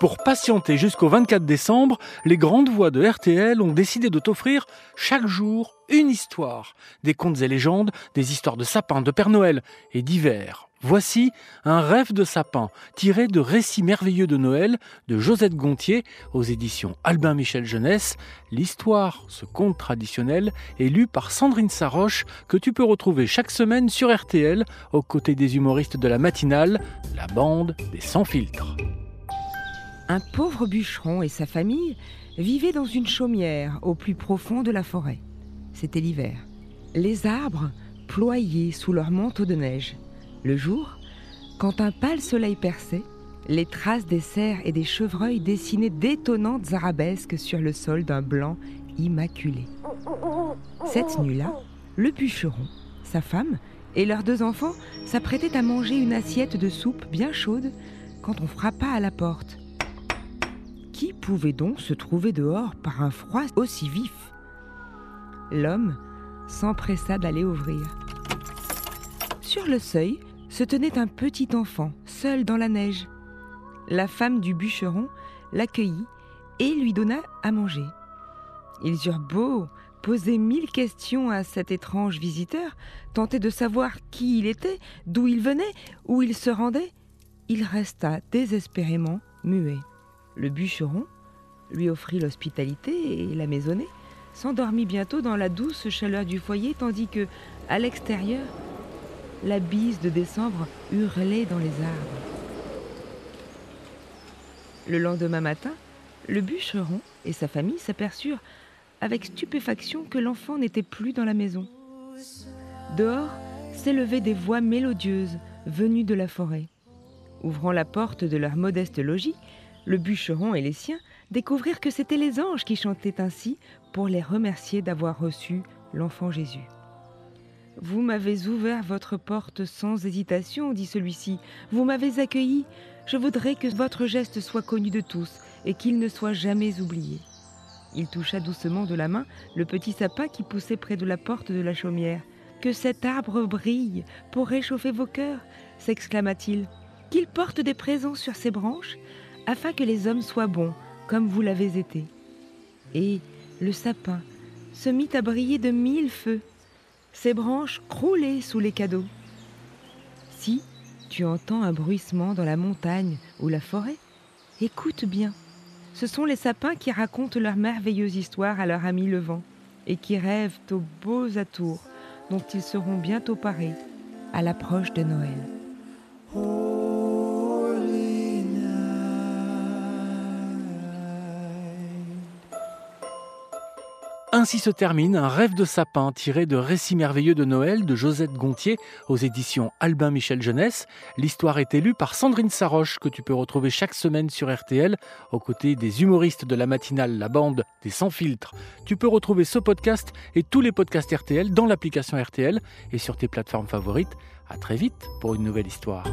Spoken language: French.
Pour patienter jusqu'au 24 décembre, les grandes voix de RTL ont décidé de t'offrir chaque jour une histoire. Des contes et légendes, des histoires de sapins, de Père Noël et d'hiver. Voici un rêve de sapin tiré de Récits merveilleux de Noël de Josette Gontier aux éditions Albin Michel Jeunesse. L'histoire, ce conte traditionnel, est lu par Sandrine Saroche que tu peux retrouver chaque semaine sur RTL aux côtés des humoristes de la matinale, la bande des sans filtres. Un pauvre bûcheron et sa famille vivaient dans une chaumière au plus profond de la forêt. C'était l'hiver. Les arbres ployaient sous leur manteau de neige. Le jour, quand un pâle soleil perçait, les traces des cerfs et des chevreuils dessinaient d'étonnantes arabesques sur le sol d'un blanc immaculé. Cette nuit-là, le bûcheron, sa femme et leurs deux enfants s'apprêtaient à manger une assiette de soupe bien chaude quand on frappa à la porte. Qui pouvait donc se trouver dehors par un froid aussi vif L'homme s'empressa d'aller ouvrir. Sur le seuil, se tenait un petit enfant, seul dans la neige. La femme du bûcheron l'accueillit et lui donna à manger. Ils eurent beau poser mille questions à cet étrange visiteur, tenter de savoir qui il était, d'où il venait, où il se rendait, il resta désespérément muet. Le bûcheron lui offrit l'hospitalité et la maisonnée, s'endormit bientôt dans la douce chaleur du foyer, tandis que, à l'extérieur, la bise de décembre hurlait dans les arbres. Le lendemain matin, le bûcheron et sa famille s'aperçurent avec stupéfaction que l'enfant n'était plus dans la maison. Dehors s'élevaient des voix mélodieuses venues de la forêt. Ouvrant la porte de leur modeste logis, le bûcheron et les siens découvrirent que c'étaient les anges qui chantaient ainsi pour les remercier d'avoir reçu l'enfant Jésus. Vous m'avez ouvert votre porte sans hésitation, dit celui-ci. Vous m'avez accueilli. Je voudrais que votre geste soit connu de tous et qu'il ne soit jamais oublié. Il toucha doucement de la main le petit sapin qui poussait près de la porte de la chaumière. Que cet arbre brille pour réchauffer vos cœurs, s'exclama-t-il. Qu'il porte des présents sur ses branches, afin que les hommes soient bons, comme vous l'avez été. Et le sapin se mit à briller de mille feux ses branches croulaient sous les cadeaux. Si tu entends un bruissement dans la montagne ou la forêt, écoute bien. Ce sont les sapins qui racontent leur merveilleuse histoire à leur ami le vent et qui rêvent aux beaux atours dont ils seront bientôt parés à l'approche de Noël. Ainsi se termine un rêve de sapin tiré de Récits merveilleux de Noël de Josette Gontier aux éditions Albin Michel Jeunesse. L'histoire est élue par Sandrine Saroche que tu peux retrouver chaque semaine sur RTL aux côtés des humoristes de la matinale La Bande des Sans Filtres. Tu peux retrouver ce podcast et tous les podcasts RTL dans l'application RTL et sur tes plateformes favorites. À très vite pour une nouvelle histoire.